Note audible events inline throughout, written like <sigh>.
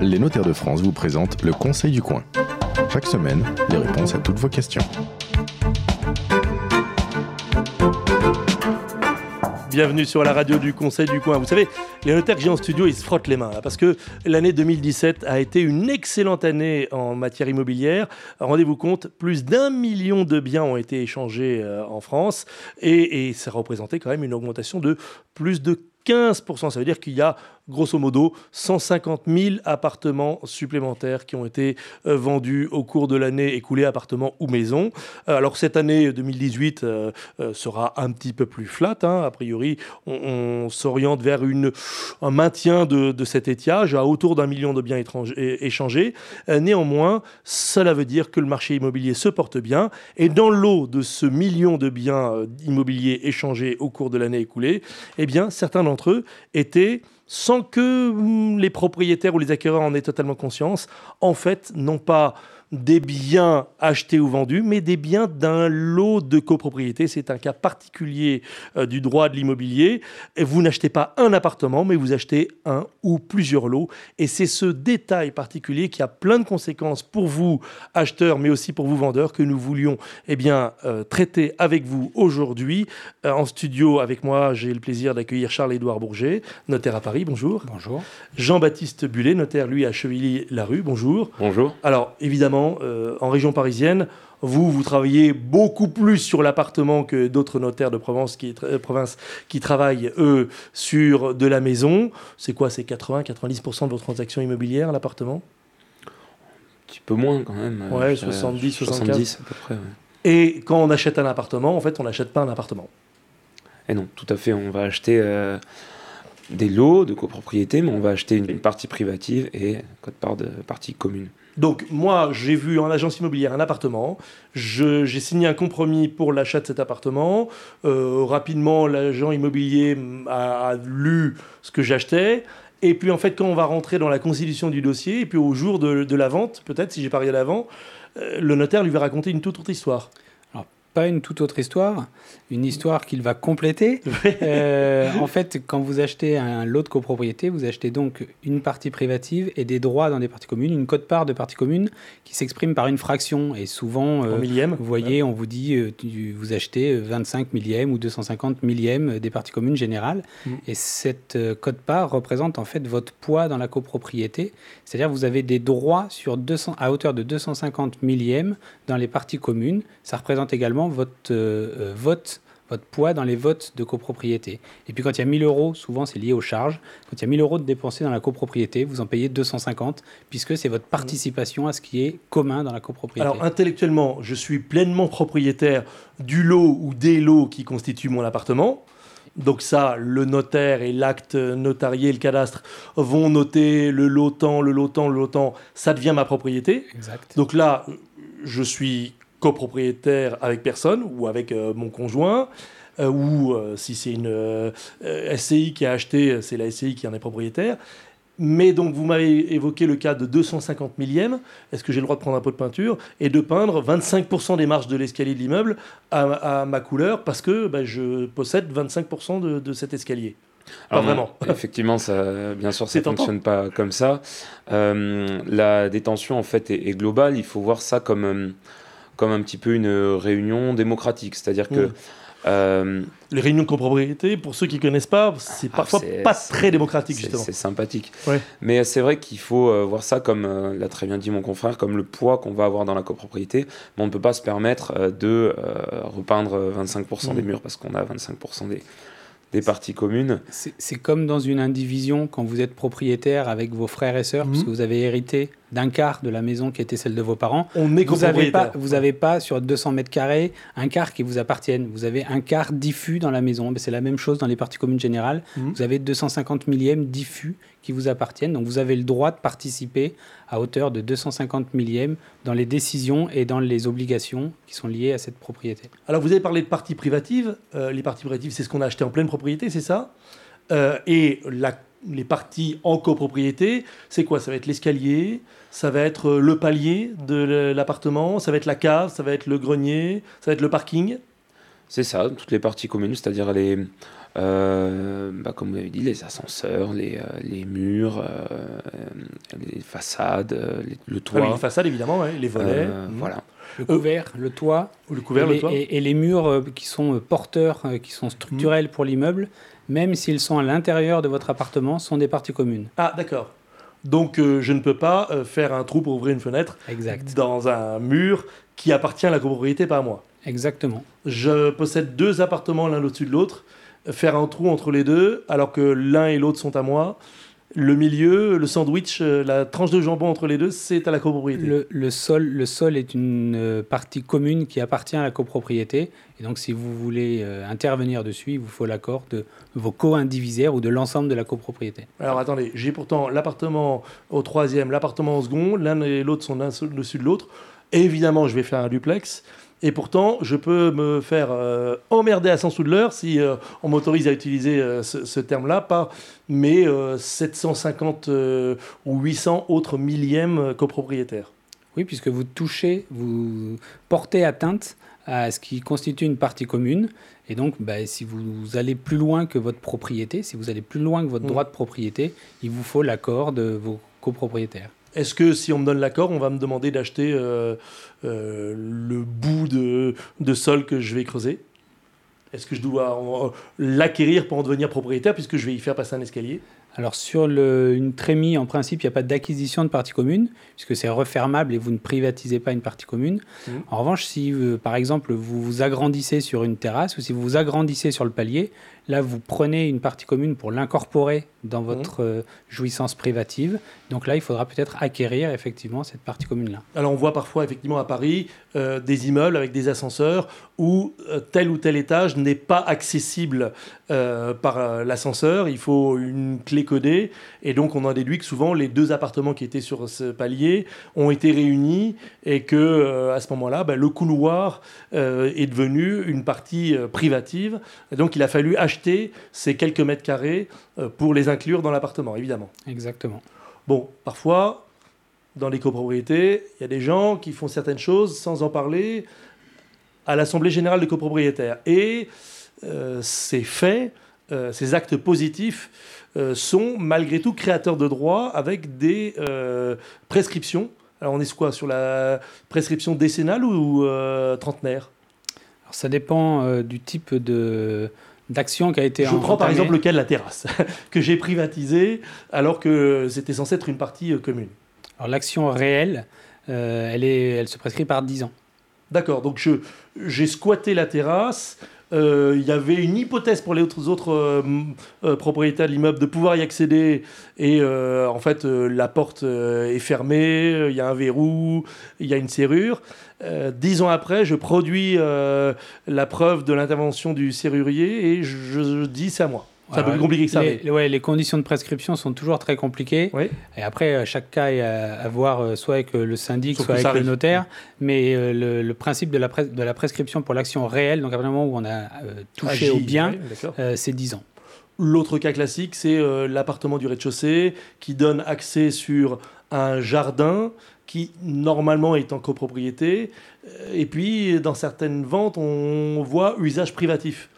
Les notaires de France vous présentent le Conseil du coin. Chaque semaine, les réponses à toutes vos questions. Bienvenue sur la radio du Conseil du Coin. Vous savez, les notaires que j'ai en studio, ils se frottent les mains parce que l'année 2017 a été une excellente année en matière immobilière. Rendez-vous compte, plus d'un million de biens ont été échangés euh, en France et ça représentait quand même une augmentation de plus de 15%. Ça veut dire qu'il y a grosso modo 150 000 appartements supplémentaires qui ont été euh, vendus au cours de l'année écoulée, appartements ou maisons. Euh, alors cette année 2018 euh, sera un petit peu plus flat. Hein. A priori, on, s'oriente vers un maintien de, de, cet étiage à autour d'un million de biens échangés. néanmoins, cela veut dire que le marché immobilier se porte bien. Et dans l'eau de ce million de biens immobiliers échangés au cours de l'année écoulée, eh bien, certains d'entre eux étaient sans que hum, les propriétaires ou les acquéreurs en aient totalement conscience, en fait, non pas des biens achetés ou vendus, mais des biens d'un lot de copropriété. C'est un cas particulier euh, du droit de l'immobilier. Vous n'achetez pas un appartement, mais vous achetez un ou plusieurs lots. Et c'est ce détail particulier qui a plein de conséquences pour vous, acheteurs, mais aussi pour vous, vendeurs, que nous voulions eh bien, euh, traiter avec vous aujourd'hui. Euh, en studio avec moi, j'ai le plaisir d'accueillir Charles-Édouard Bourget, notaire à Paris. Bonjour. Bonjour. Jean-Baptiste Bullet, notaire, lui, à Chevilly-la-Rue. Bonjour. Bonjour. Alors, évidemment, euh, en région parisienne, vous, vous travaillez beaucoup plus sur l'appartement que d'autres notaires de Provence qui, euh, province qui travaillent, eux, sur de la maison. C'est quoi C'est 80-90% de vos transactions immobilières, l'appartement? Un petit peu moins quand même. Ouais, 70, 70 à peu près. Et quand on achète un appartement, en fait, on n'achète pas un appartement. Et non, tout à fait. On va acheter euh, des lots de copropriété, mais on va acheter une, partie privative et code part de partie commune. Donc moi, j'ai vu en agence immobilière un appartement, j'ai signé un compromis pour l'achat de cet appartement. Euh, rapidement, l'agent immobilier a, lu ce que j'achetais. Et puis en fait, quand on va rentrer dans la constitution du dossier, et puis au jour de, la vente, peut-être si j'ai parié l'avant, euh, le notaire lui va raconter une toute autre histoire pas une toute autre histoire, une histoire qu'il va compléter. <laughs> Euh, en fait, quand vous achetez un lot de copropriété, vous achetez donc une partie privative et des droits dans des parties communes, une cote-part de partie commune qui s'exprime par une fraction. Et souvent, euh, vous voyez, on vous dit, euh, vous achetez 25 millièmes ou 250 millièmes des parties communes générales. Mm. Et cette cote-part représente en fait votre poids dans la copropriété. C'est-à-dire vous avez des droits sur 200, à hauteur de 250 millièmes dans les parties communes. Ça représente également votre euh, euh, vote votre poids dans les votes de copropriété. Et puis quand il y a 1000 euros, souvent c'est lié aux charges, quand il y a 1000 euros de dépensés dans la copropriété, vous en payez 250, puisque c'est votre participation à ce qui est commun dans la copropriété. Alors intellectuellement, je suis pleinement propriétaire du lot ou des lots qui constituent mon appartement. Donc ça, le notaire et l'acte notarié, le cadastre vont noter le lotant, le lotant, le lotant, ça devient ma propriété. Exact. Donc là, je suis copropriétaire avec personne ou avec euh, mon conjoint. Euh, ou euh, si c'est une SCI qui a acheté, c'est la SCI qui en est propriétaire. Mais donc, vous m'avez évoqué le cas de 250 millièmes. Est-ce que j'ai le droit de prendre un pot de peinture et de peindre 25% des marches de l'escalier de l'immeuble à, ma couleur parce que ben, je possède 25% de, cet escalier? Pas vraiment. <laughs> Effectivement, ça, bien sûr, ça ne fonctionne pas comme ça. la détention, en fait, est, globale. Il faut voir ça comme comme un petit peu une réunion démocratique. C'est-à-dire que. Euh, les réunions de copropriété, pour ceux qui ne connaissent pas, c'est ah, parfois pas très démocratique, justement. C'est sympathique. Mais c'est vrai qu'il faut euh, voir ça, comme euh, l'a très bien dit mon confrère, comme le poids qu'on va avoir dans la copropriété. Mais on ne peut pas se permettre de repeindre 25% des mm. murs parce qu'on a 25% des, des parties communes. C'est comme dans une indivision quand vous êtes propriétaire avec vos frères et sœurs, parce que mhm. vous avez hérité d'un quart de la maison qui était celle de vos parents. On est vous n'avez pas, vous avez pas sur 200 mètres carrés un quart qui vous appartienne. Vous avez un quart diffus dans la maison. C'est la même chose dans les parties communes générales. Mhm. Vous avez 250 millièmes diffus qui vous appartiennent. Donc vous avez le droit de participer à hauteur de 250 millièmes dans les décisions et dans les obligations qui sont liées à cette propriété. Alors vous avez parlé de parties privatives. Euh, les parties privatives, c'est ce qu'on a acheté en pleine propriété, c'est ça? Euh, Et la les parties en copropriété, c'est quoi? Ça va être l'escalier, ça va être le palier de l'appartement, ça va être la cave, ça va être le grenier, ça va être le parking. C'est ça, toutes les parties communes, c'est-à-dire les, euh, bah, comme vous l'avez dit, les ascenseurs, les, euh, les murs, euh, les façades, le Ah toit. oui, les façades, évidemment, ouais, les volets. Euh, Mhm. Voilà. Le couvert, le toit, Le couvert, et, le les, toit. et- et les murs euh, qui sont euh, porteurs, euh, qui sont structurels pour l'immeuble, même s'ils sont à l'intérieur de votre appartement, sont des parties communes. Ah, d'accord. Donc, euh, je ne peux pas euh, faire un trou pour ouvrir une fenêtre Exact. dans un mur qui appartient à la copropriété, pas à moi. Exactement. Je possède deux appartements l'un au-dessus de l'autre. Faire un trou entre les deux, alors que l'un et l'autre sont à moi. Le milieu, le sandwich, euh, la tranche de jambon entre les deux, c'est à la copropriété. Le, le sol, le sol est une euh, partie commune qui appartient à la copropriété. Et donc, si vous voulez euh, intervenir dessus, il vous faut l'accord de vos co-indivisaires ou de l'ensemble de la copropriété. Alors attendez, j'ai pourtant l'appartement au troisième, l'appartement au second, l'un et l'autre sont l'un au-dessus de l'autre. Évidemment, je vais faire un duplex. Et pourtant, je peux me faire euh, emmerder à 100 sous de l'heure si euh, on m'autorise à utiliser euh, ce, ce terme-là, pas mes euh, 750 euh, ou 800 autres millièmes copropriétaires. Oui, puisque vous touchez, vous portez atteinte à ce qui constitue une partie commune. Et donc, bah, si vous allez plus loin que votre propriété, si vous allez plus loin que votre Mm. droit de propriété, il vous faut l'accord de vos copropriétaires. Est-ce que si on me donne l'accord, on va me demander d'acheter euh, euh, le bout de, sol que je vais creuser? Est-ce que je dois l'acquérir pour en devenir propriétaire puisque je vais y faire passer un escalier? Alors sur le- une trémie, en principe, il n'y a pas d'acquisition de partie commune, puisque c'est refermable et vous ne privatisez pas une partie commune. Mhm. En revanche, si euh, par exemple vous vous agrandissez sur une terrasse ou si vous vous agrandissez sur le palier, là vous prenez une partie commune pour l'incorporer dans votre euh, jouissance privative. Donc là, il faudra peut-être acquérir effectivement cette partie commune-là. Alors on voit parfois effectivement à Paris euh, des immeubles avec des ascenseurs où tel ou tel étage n'est pas accessible euh, par euh, l'ascenseur, il faut une clé codée et donc on en déduit que souvent les deux appartements qui étaient sur ce palier ont été réunis et que euh, à ce moment-là ben, le couloir euh, est devenu une partie privative et donc il a fallu acheter ces quelques mètres carrés pour les inclure dans l'appartement évidemment. Exactement. Bon, parfois, dans les copropriétés, il y a des gens qui font certaines choses sans en parler à l'Assemblée générale des copropriétaires. Et ces faits, euh, ces actes positifs, euh, sont malgré tout créateurs de droits avec des euh, prescriptions. Alors on est quoi? Sur la prescription décennale ou euh, trentenaire? Alors ça dépend euh, du type de d'action qui a été Je prends par exemple le cas de la terrasse, <laughs> que j'ai privatisée alors que c'était censé être une partie euh, commune. Alors l'action réelle, euh, elle, est, elle se prescrit par 10 ans. D'accord, donc je, j'ai squatté la terrasse. Euh, Il y avait une hypothèse pour les autres, euh, euh, propriétaires de l'immeuble de pouvoir y accéder. Et en fait, la porte est fermée, il y a un verrou, il y a une serrure. Dix ans après, je produis la preuve de l'intervention du serrurier et je, je dis c'est à moi. C'est un peu plus compliqué que ça. Les, mais- ouais, les conditions de prescription sont toujours très compliquées. Oui. Et après, euh, chaque cas est à, à voir euh, soit avec euh, le syndic, Sauf soit avec le notaire. Mais euh, le, le principe de la, pres- de la prescription pour l'action réelle, donc à partir du moment où on a euh, touché au bien, oui, euh, c'est 10 ans. L'autre cas classique, c'est l'appartement du rez-de-chaussée qui donne accès sur un jardin qui normalement est en copropriété. Et puis, dans certaines ventes, on voit usage privatif.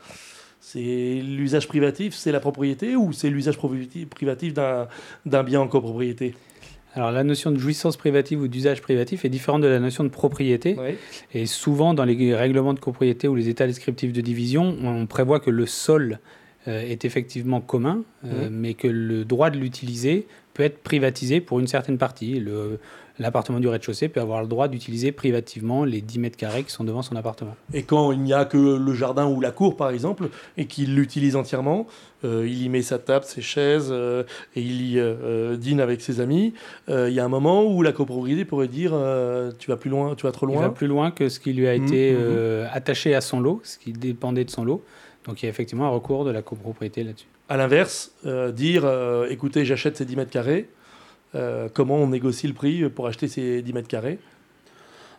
C'est l'usage privatif, c'est la propriété ou c'est l'usage privatif d'un bien en copropriété? Alors la notion de jouissance privative ou d'usage privatif est différente de la notion de propriété. Oui. Et souvent, dans les règlements de copropriété ou les états descriptifs de division, on prévoit que le sol est effectivement commun, euh, Mhm. mais que le droit de l'utiliser peut être privatisé pour une certaine partie. Le- L'appartement du rez-de-chaussée peut avoir le droit d'utiliser privativement les 10 mètres carrés qui sont devant son appartement. Et quand il n'y a que le jardin ou la cour, par exemple, et qu'il l'utilise entièrement, euh, il y met sa table, ses chaises, euh, et il y euh, euh, dîne avec ses amis, euh, il y a un moment où la copropriété pourrait dire euh, tu vas plus loin, tu vas trop Il va loin. plus loin que ce qui lui a Mhm, été euh, attaché à son lot, ce qui dépendait de son lot. Donc il y a effectivement un recours de la copropriété là-dessus. À l'inverse, euh, dire euh, écoutez, j'achète ces 10 mètres carrés, euh, comment on négocie le prix pour acheter ces 10 mètres carrés?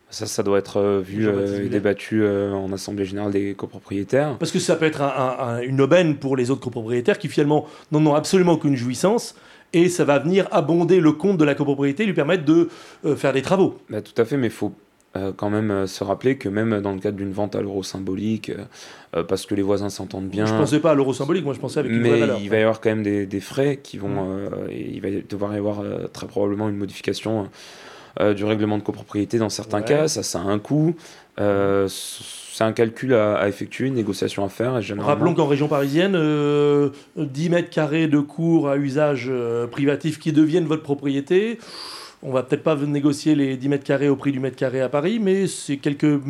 Ça, ça doit être euh, vu euh, et débattu euh, en assemblée générale des copropriétaires. Parce que ça peut être un- un- un- une aubaine pour les autres copropriétaires qui finalement n'en ont absolument aucune jouissance. Et ça va venir abonder le compte de la copropriété, lui permettre de euh, faire des travaux. Bah, tout à fait, mais il faut euh, quand même euh, se rappeler que même dans le cadre d'une vente à l'euro symbolique, euh, parce que les voisins s'entendent bien. Je pensais pas à l'euro symbolique, moi je pensais avec une mais vraie valeur. il va y avoir quand même des, des frais qui vont. Mm. et il va devoir y avoir très probablement une modification du règlement de copropriété dans certains Ouais. cas. Ça, ça a un coût. c'est un calcul à, à effectuer, une négociation à faire. Et généralement- Rappelons qu'en région parisienne, euh, 10 mètres carrés de cours à usage privatif qui deviennent votre propriété, on va peut-être pas négocier les 10 mètres carrés au prix du mètre carré à Paris, mais c'est quelques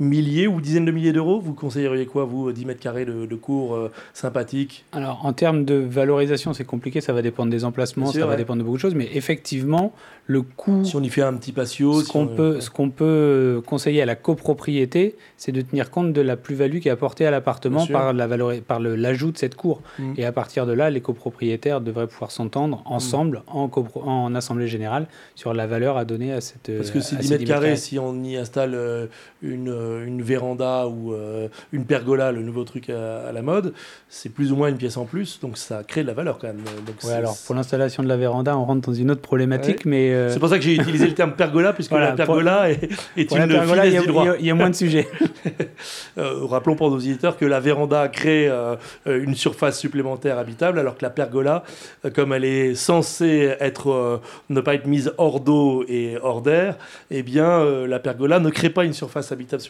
milliers ou dizaines de milliers d'euros. Vous conseilleriez quoi, vous, 10 mètres carrés de, de cours euh, sympathiques? Alors, en termes de valorisation, c'est compliqué, ça va dépendre des emplacements, sûr, ça va dépendre de beaucoup de choses, mais effectivement, le coût, Si on y fait un petit patio, ce si qu'on on- peut, ce qu'on peut conseiller à la copropriété, c'est de tenir compte de la plus-value qui est apportée à l'appartement par la valori- par le- l'ajout de cette cour. Mm. Et à partir de là, les copropriétaires devraient pouvoir s'entendre ensemble en, copro- en assemblée générale sur la valeur à donner à cette. Parce que c'est ces 10 mètres carrés, si on y installe euh, une, euh, une véranda ou euh, une pergola, le nouveau truc à, à la mode, c'est plus ou moins une pièce en plus, donc ça crée de la valeur quand même. Donc Ouais, alors pour l'installation de la véranda, on rentre dans une autre problématique, mais euh, C'est pour ça que j'ai utilisé le terme pergola, puisque Voilà, la pergola est, est pour une la pergola, y, finesse a- du droit. il y a- il y a moins de sujets. <laughs> <laughs> Euh, rappelons pour nos auditeurs que la véranda crée euh, euh, une surface supplémentaire habitable, alors que la pergola, euh, comme elle est censée être, euh, ne pas être mise hors d'eau et hors d'air, eh bien, euh, la pergola ne crée pas une surface habitable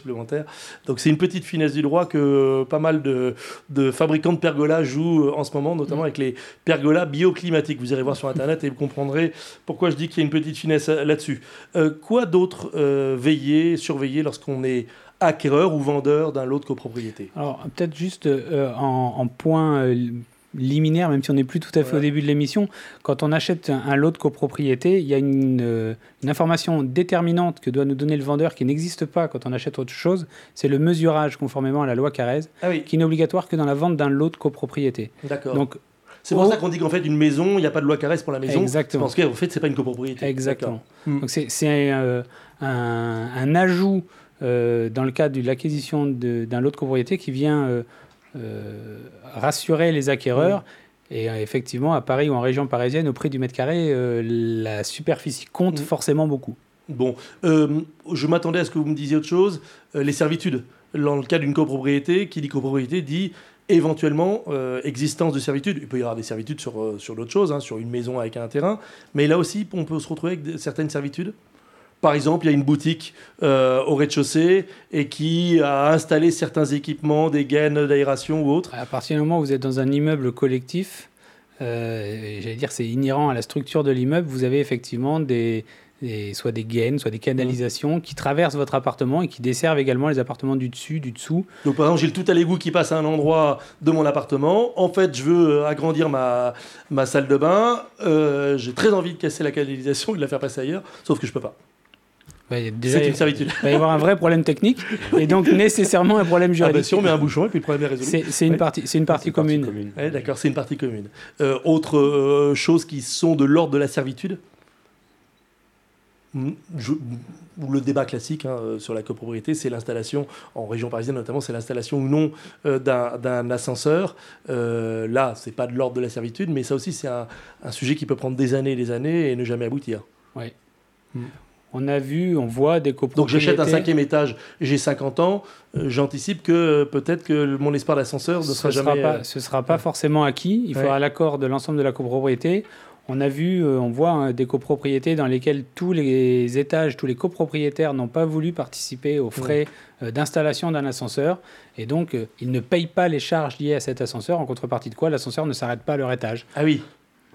Donc c'est une petite finesse du droit que pas mal de, de fabricants de pergolas jouent euh, en ce moment, notamment avec les pergolas bioclimatiques. Vous irez voir sur Internet et vous comprendrez pourquoi je dis qu'il y a une petite finesse euh, là-dessus. Euh, quoi d'autre euh, veiller, surveiller lorsqu'on est acquéreur ou vendeur d'un lot de copropriété Alors, peut-être juste euh, en, en point liminaire, même si on n'est plus tout à fait Ouais. au début de l'émission, quand on achète un, un lot de copropriété, il y a une, euh, une information déterminante que doit nous donner le vendeur qui n'existe pas quand on achète autre chose, c'est le mesurage conformément à la loi Carrez, Ah oui, qui n'est obligatoire que dans la vente d'un lot de copropriété. d'accord. Donc, C'est pour oh. ça qu'on dit qu'en fait, une maison, il n'y a pas de loi caresse pour la maison. Exactement. Parce qu'en fait, c'est pas une copropriété. Exactement. Donc c'est c'est, euh, un, un ajout euh, dans le cadre de l'acquisition de- d'un lot de copropriété qui vient rassurer les acquéreurs. Et euh, effectivement, à Paris ou en région parisienne, au prix du mètre carré, euh, la superficie compte forcément beaucoup. Bon, euh, je m'attendais à ce que vous me disiez autre chose. Euh, les servitudes. Dans le cas d'une copropriété, qui dit copropriété dit éventuellement euh, existence de servitudes. Il peut y avoir des servitudes sur, euh, sur d'autres choses, hein, sur une maison avec un terrain. Mais là aussi, on peut se retrouver avec certaines servitudes? Par exemple, il y a une boutique euh, au rez-de-chaussée et qui a installé certains équipements, des gaines d'aération ou autres. À partir du moment où vous êtes dans un immeuble collectif, euh, j'allais dire c'est inhérent à la structure de l'immeuble, vous avez effectivement des, des- soit des gaines, soit des canalisations qui traversent votre appartement et qui desservent également les appartements du dessus, du dessous. Donc par exemple, j'ai le tout à l'égout qui passe à un endroit de mon appartement. En fait, je veux euh, agrandir ma, ma salle de bain. Euh, j'ai très envie de casser la canalisation et de la faire passer ailleurs, sauf que je peux pas. Bah, C'est une servitude. Il va y avoir un vrai problème technique et donc <laughs> nécessairement un problème Ah bah juridique. si on met un bouchon et puis le problème est résolu. c'est une Ouais. partie, c'est une partie commune. Ouais, D'accord, c'est une partie commune. Euh, autre euh, chose qui sont de l'ordre de la servitude? Hmm, je- le débat classique hein, euh, sur la copropriété, c'est l'installation, en région parisienne notamment, c'est l'installation ou non euh, d'un ascenseur. Euh, là, c'est pas de l'ordre de la servitude, mais ça aussi, c'est un, un sujet qui peut prendre des années et des années et ne jamais aboutir. On a vu, on voit des Donc copropriétés. j'achète un cinquième étage, j'ai 50 ans, euh, j'anticipe que euh, peut-être que mon espoir d'ascenseur ne Ce sera ne sera, jamais... pas, euh, ce sera pas forcément acquis. Il Ouais. faudra l'accord de l'ensemble de la copropriété. On a vu, on voit hein, des copropriétés dans lesquelles tous les étages, tous les copropriétaires n'ont pas voulu participer aux frais d'installation d'un ascenseur. Et donc, ils ne payent pas les charges liées à cet ascenseur, en contrepartie de quoi l'ascenseur ne s'arrête pas à leur étage. Ah oui,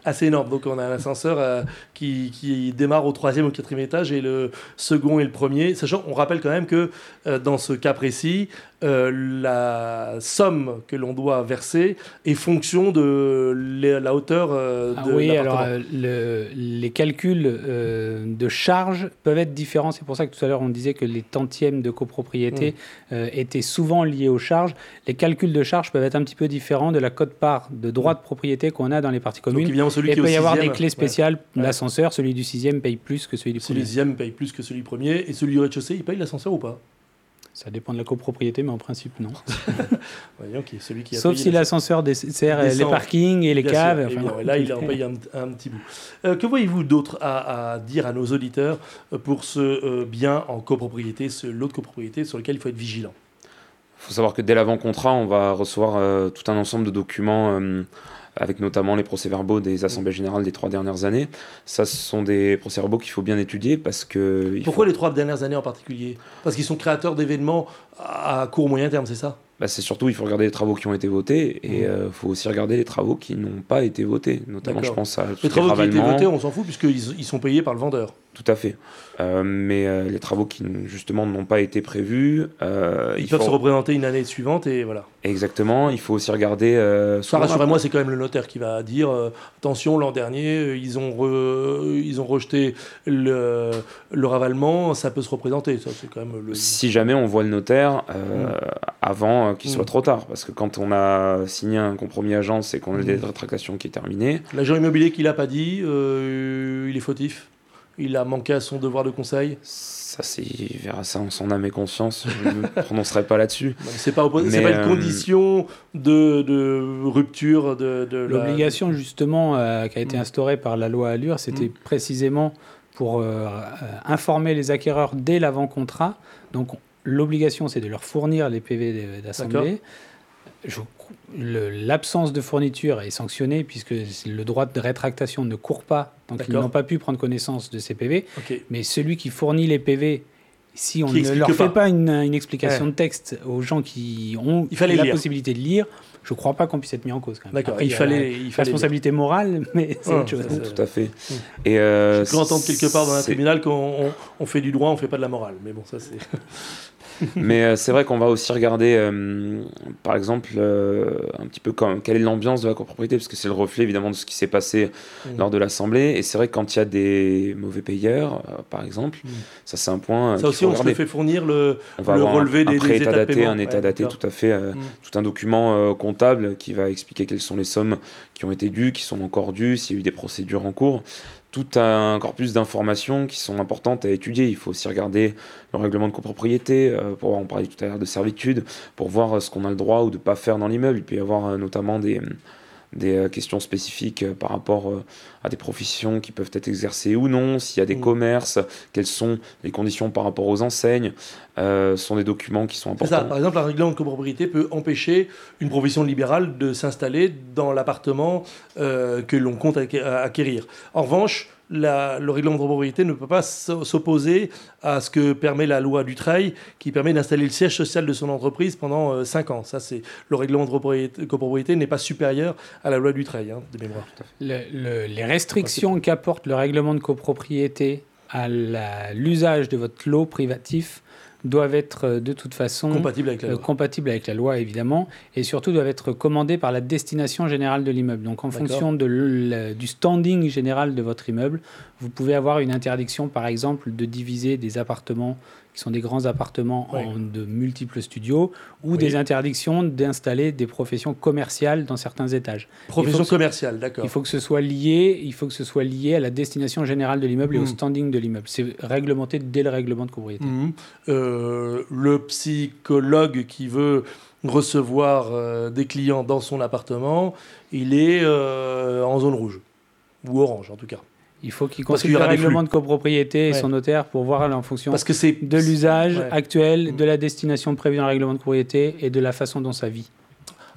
assez énorme. Donc on a un ascenseur euh, qui, démarre au troisième ou quatrième étage et le second et le premier. Sachant, on rappelle quand même que euh, dans ce cas précis, euh, la somme que l'on doit verser est fonction de la la hauteur euh, Ah de oui, alors euh, le- les calculs euh, de charges peuvent être différents. C'est pour ça que tout à l'heure on disait que les tantièmes de copropriété euh, étaient souvent liés aux charges. Les calculs de charges peuvent être un petit peu différents de la cote-part de droit de propriété qu'on a dans les parties Donc communes. évidemment, celui Et qui il est au peut y avoir des clés spéciales. Ouais. L'ascenseur, celui du sixième paye plus que celui du. Celui premier. du sixième paye plus que celui du premier et celui du rez-de-chaussée, il paye l'ascenseur ou pas? Ça dépend de la copropriété, mais en principe, non. <laughs> Voyons qui est celui qui a Sauf payé si la- l'ascenseur dessert les parkings et les Bien caves. évidemment. enfin, Et là, il en <laughs> paye un, un petit bout. Euh, que voyez-vous d'autre à, à dire à nos auditeurs euh, pour ce euh, bien en copropriété, ce lot de copropriété sur lequel il faut être vigilant? Il faut savoir que dès l'avant-contrat, on va recevoir euh, tout un ensemble de documents, euh, avec notamment les procès-verbaux des assemblées générales des trois dernières années. Ça, ce sont des procès-verbaux qu'il faut bien étudier parce que. Pourquoi faut- les trois dernières années en particulier? Parce qu'ils sont créateurs d'événements à court moyen terme, c'est ça? Bah, c'est surtout, il faut regarder les travaux qui ont été votés et il Mmh. faut aussi regarder les travaux qui n'ont pas été votés. Notamment, je pense à Les travaux qui ont été votés, on s'en fout, puisqu'ils ils sont payés par le vendeur. Tout à fait. Euh, mais euh, les travaux qui, justement, n'ont pas été prévus. euh, Ils il peuvent faut- se représenter une année suivante et voilà. Exactement. Il faut aussi regarder. souvent, rassurez-moi, c'est quand même le notaire qui va dire attention, l'an dernier, ils ont, re- ils ont rejeté le, le ravalement, ça peut se représenter. Ça, c'est quand même le. Si jamais on voit le notaire euh, avant qu'il soit Mm. trop tard, parce que quand on a signé un compromis agence et qu'on a le délai Mm. de rétractation qui est terminé, L'agent immobilier qui l'a pas dit, il est fautif. Il a manqué à son devoir de conseil. ça c'est verra ça en son âme et conscience. Je ne me prononcerai pas là-dessus. <laughs> C'est pas, pas une euh, condition de, de rupture de, de la- L'obligation justement euh, qui a été instaurée par la loi Allure, c'était Mm. précisément pour euh, informer les acquéreurs dès l'avant-contrat. Donc l'obligation, c'est de leur fournir les PV d'assemblée. L'absence de fourniture est sanctionnée puisque le droit de rétractation ne court pas, donc ils n'ont pas pu prendre connaissance de ces PV. Mais celui qui fournit les PV, si on ne leur pas. fait pas une, une explication Ouais. de texte aux gens qui ont Il fallait la lire. possibilité de lire, je ne crois pas qu'on puisse être mis en cause. quand même. D'accord. Il a fallait, la il fallait. responsabilité morale, <laughs> mais c'est autre chose. ça, Tout à fait. Mm. Et euh, Je peux entendre quelque part dans un tribunal qu'on on- on fait du droit, on fait pas de la morale. Mais bon, ça c'est. <laughs> <laughs> Mais euh, c'est vrai qu'on va aussi regarder, euh, par exemple, euh, un petit peu quelle est l'ambiance de la copropriété, parce que c'est le reflet évidemment de ce qui s'est passé Mm. lors de l'assemblée. Et c'est vrai que quand il y a des mauvais payeurs, par exemple, Mm. ça c'est un point. Ça aussi, faut on se regarder. fait fournir le. On va le avoir un- relevé un, des- des pré-état états de daté, un état Ouais, daté, d'accord. tout à fait, euh, Mm. tout un document comptable qui va expliquer quelles sont les sommes qui ont été dues, qui sont encore dues, s'il y a eu des procédures en cours. Tout un corpus d'informations qui sont importantes à étudier. Il faut aussi regarder le règlement de copropriété, euh, pour on parlait tout à l'heure de servitude, pour voir ce qu'on a le droit ou de ne pas faire dans l'immeuble. Il peut y avoir euh, notamment des, des euh, questions spécifiques euh, par rapport euh, à des professions qui peuvent être exercées ou non, s'il y a des Mm. commerces, quelles sont les conditions par rapport aux enseignes. Euh, sont des documents qui sont ça. importants. Par exemple, un règlement de copropriété peut empêcher une profession libérale de s'installer dans l'appartement euh, que l'on compte acqué- acquérir. En revanche, le règlement de copropriété ne peut pas s'o- s'opposer à ce que permet la loi Dutreil, qui permet d'installer le siège social de son entreprise pendant 5 ans. Ça, c'est le règlement de copropriété, n'est pas supérieur à la loi Dutreil, hein, de mémoire. Le- le- les restrictions qu'apporte le règlement de copropriété à l'usage de votre lot privatif doivent être euh, de toute façon Compatible avec la euh, loi. compatibles avec la loi, évidemment, et surtout doivent être commandées par la destination générale de l'immeuble. Donc, en fonction de du standing général de votre immeuble, vous pouvez avoir une interdiction, par exemple, de diviser des appartements qui sont des grands appartements Oui. en de multiples studios, ou Oui. des interdictions d'installer des professions commerciales dans certains étages. Profession il faut que- commerciale, d'accord. Il faut que ce soit lié, il faut que ce soit lié à la destination générale de l'immeuble et au standing de l'immeuble. C'est réglementé dès le règlement de copropriété. Euh, le psychologue qui veut recevoir euh, des clients dans son appartement, il est euh, en zone rouge. Ou orange, en tout cas. Il faut qu'il consulte y le règlement de copropriété et Ouais. son notaire pour voir en fonction Parce que c'est... de l'usage Ouais. actuel, Mm. de la destination prévue dans le règlement de copropriété et de la façon dont ça vit.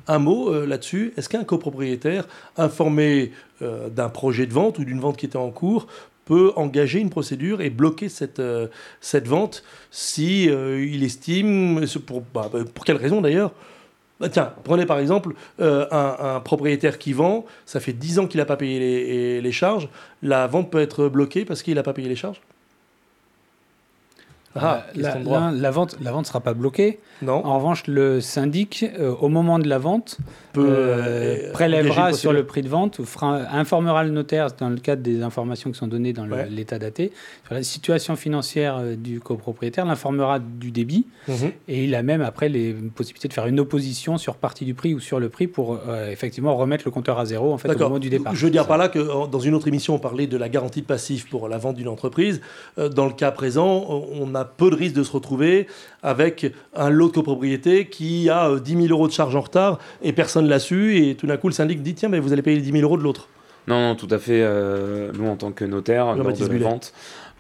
Un mot euh, là-dessus. Est-ce qu'un copropriétaire informé euh, d'un projet de vente ou d'une vente qui était en cours peut engager une procédure et bloquer cette, euh, cette vente si euh, il estime, ce- pour, bah, bah, pour quelle raison d'ailleurs? Bah, Tiens, prenez par exemple euh, un, propriétaire qui vend, ça fait 10 ans qu'il n'a pas payé les, les charges, la vente peut être bloquée parce qu'il n'a pas payé les charges Ah, la, droit. la- vente ne sera pas bloquée. Non, En revanche, le syndic, euh, au moment de la vente, peut euh, euh, prélèvera sur le prix de vente, ou fera- informera le notaire dans le cadre des informations qui sont données dans Ouais. l'état daté sur la situation financière euh, du copropriétaire, l'informera du débit Mhm. et il a même après les possibilités de faire une opposition sur partie du prix ou sur le prix pour euh, effectivement remettre le compteur à zéro en fait au moment du départ. Je veux dire par là que dans une autre émission, on parlait de la garantie de passif pour la vente d'une entreprise. Dans le cas présent, on a peu de risque de se retrouver avec un lot de copropriété qui a 10 000 euros de charge en retard et personne l'a su. Et tout d'un coup, le syndic dit tiens, mais vous allez payer les 10 000 euros de l'autre. Non, non, tout à fait. nous, en tant que notaire, lors de la vente,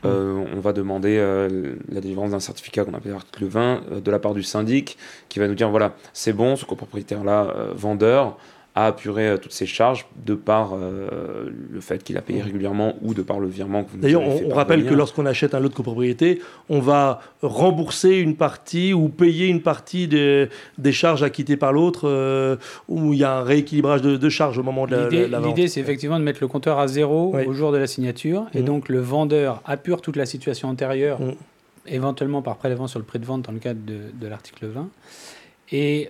euh, on va demander euh, la délivrance d'un certificat qu'on appelle l'article 20 euh, de la part du syndic qui va nous dire voilà, c'est bon, ce copropriétaire-là, vendeur, a apuré euh, toutes ses charges de par euh, le fait qu'il a payé régulièrement ou de par le virement que vous D'ailleurs, on, rappelle que lorsqu'on achète un lot de copropriété, on va rembourser une partie ou payer une partie des, charges acquittées par l'autre, euh, où il y a un rééquilibrage de, charges au moment de la, vente. L'idée, c'est effectivement de mettre le compteur à zéro au jour de la signature, et mmh. donc le vendeur apure toute la situation antérieure, mmh. éventuellement par prélèvement sur le prix de vente dans le cadre de, l'article 20. Et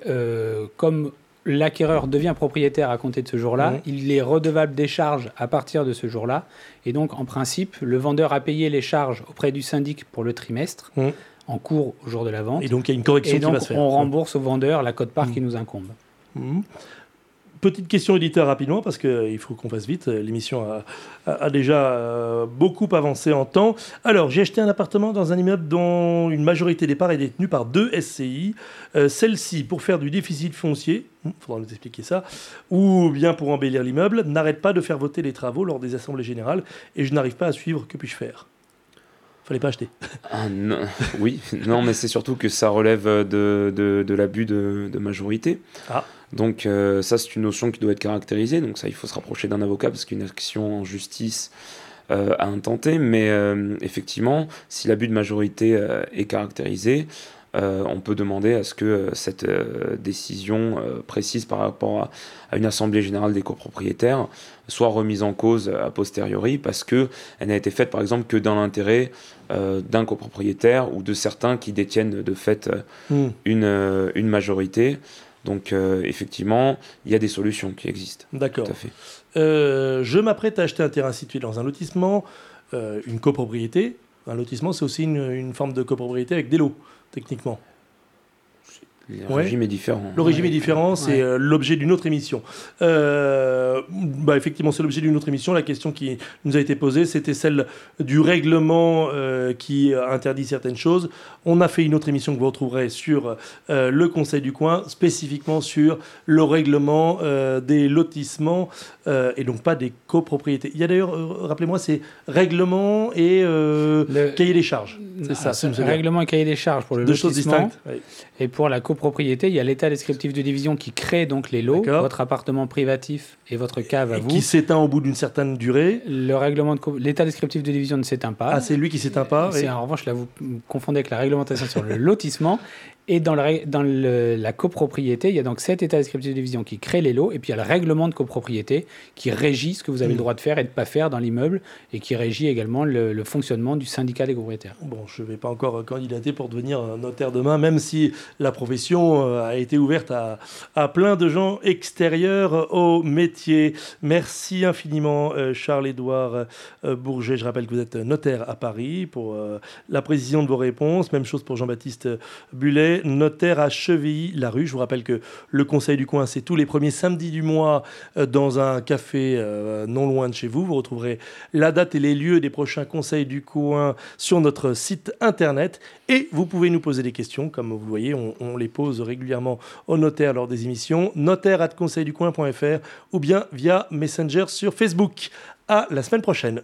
comme l'acquéreur devient propriétaire à compter de ce jour-là, il est redevable des charges à partir de ce jour-là. Et donc, en principe, le vendeur a payé les charges auprès du syndic pour le trimestre. en cours au jour de la vente. Et donc il y a une correction et qui va se faire. On rembourse au vendeur la cote-part qui nous incombe. Petite question éditeur rapidement, parce qu'il euh, faut qu'on fasse vite. L'émission a, déjà euh, beaucoup avancé en temps. Alors, j'ai acheté un appartement dans un immeuble dont une majorité des parts est détenue par deux SCI. Euh, celle-ci, pour faire du déficit foncier, il hmm, faudra nous expliquer ça, ou bien pour embellir l'immeuble, n'arrête pas de faire voter les travaux lors des assemblées générales et je n'arrive pas à suivre. Que puis-je faire? Fallait pas acheter. Ah, non. Oui, non, mais c'est surtout que ça relève de, de, l'abus de, de, majorité. Ah. Donc euh, ça, c'est une notion qui doit être caractérisée. Donc ça, il faut se rapprocher d'un avocat parce qu'une action en justice euh, a intenté. Mais euh, effectivement, si l'abus de majorité est caractérisé, on peut demander à ce que cette décision précise par rapport à, une assemblée générale des copropriétaires soit remise en cause a posteriori parce que elle n'a été faite par exemple que dans l'intérêt d'un copropriétaire ou de certains qui détiennent de fait hmm. une, une majorité. Donc euh, effectivement, il y a des solutions qui existent. D'accord. Tout à fait. Euh, je m'apprête à acheter un terrain situé dans un lotissement, euh, une copropriété. Un lotissement, c'est aussi une, forme de copropriété avec des lots, techniquement. Le régime est différent. Le régime est différent, c'est euh, l'objet d'une autre émission. Euh, bah, effectivement, c'est l'objet d'une autre émission. La question qui nous a été posée, c'était celle du règlement euh, qui interdit certaines choses. On a fait une autre émission que vous retrouverez sur le Conseil du coin, spécifiquement sur le règlement des lotissements et donc pas des copropriétés. Il y a d'ailleurs, rappelez-moi, c'est règlement et cahier des charges. C'est ça. Ah, règlement et cahier des charges pour le Deux choses distinctes. Et pour la copropriété, il y a l'état descriptif de division qui crée donc les lots, votre appartement privatif et votre cave à et vous. Qui s'éteint au bout d'une certaine durée. Le règlement de l'état descriptif de division ne s'éteint pas. Ah, c'est lui qui s'éteint pas. C'est en revanche là vous confondez avec la réglementation sur le lotissement et dans, la, dans la copropriété, il y a donc cet état descriptif de division qui crée les lots, et puis il y a le règlement de copropriété qui régit ce que vous avez le mm. droit de faire et de ne pas faire dans l'immeuble, et qui régit également le, fonctionnement du syndicat des copropriétaires. Bon, je ne vais pas encore candidater pour devenir notaire demain, même si la profession euh, a été ouverte à, à plein de gens extérieurs au métier. Merci infiniment, euh, Charles-Édouard euh, Bourget. Je rappelle que vous êtes notaire à Paris pour la précision de vos réponses. Même chose pour Jean-Baptiste Bullet notaire à Chevilly-la-Rue. Je vous rappelle que le Conseil du coin, c'est tous les premiers samedis du mois euh, dans un café euh, non loin de chez vous. Vous retrouverez la date et les lieux des prochains Conseils du coin sur notre site internet. Et vous pouvez nous poser des questions, comme vous le voyez, on, les pose régulièrement au notaire lors des émissions, notaire at conseilducoin.fr ou bien via Messenger sur Facebook. À la semaine prochaine.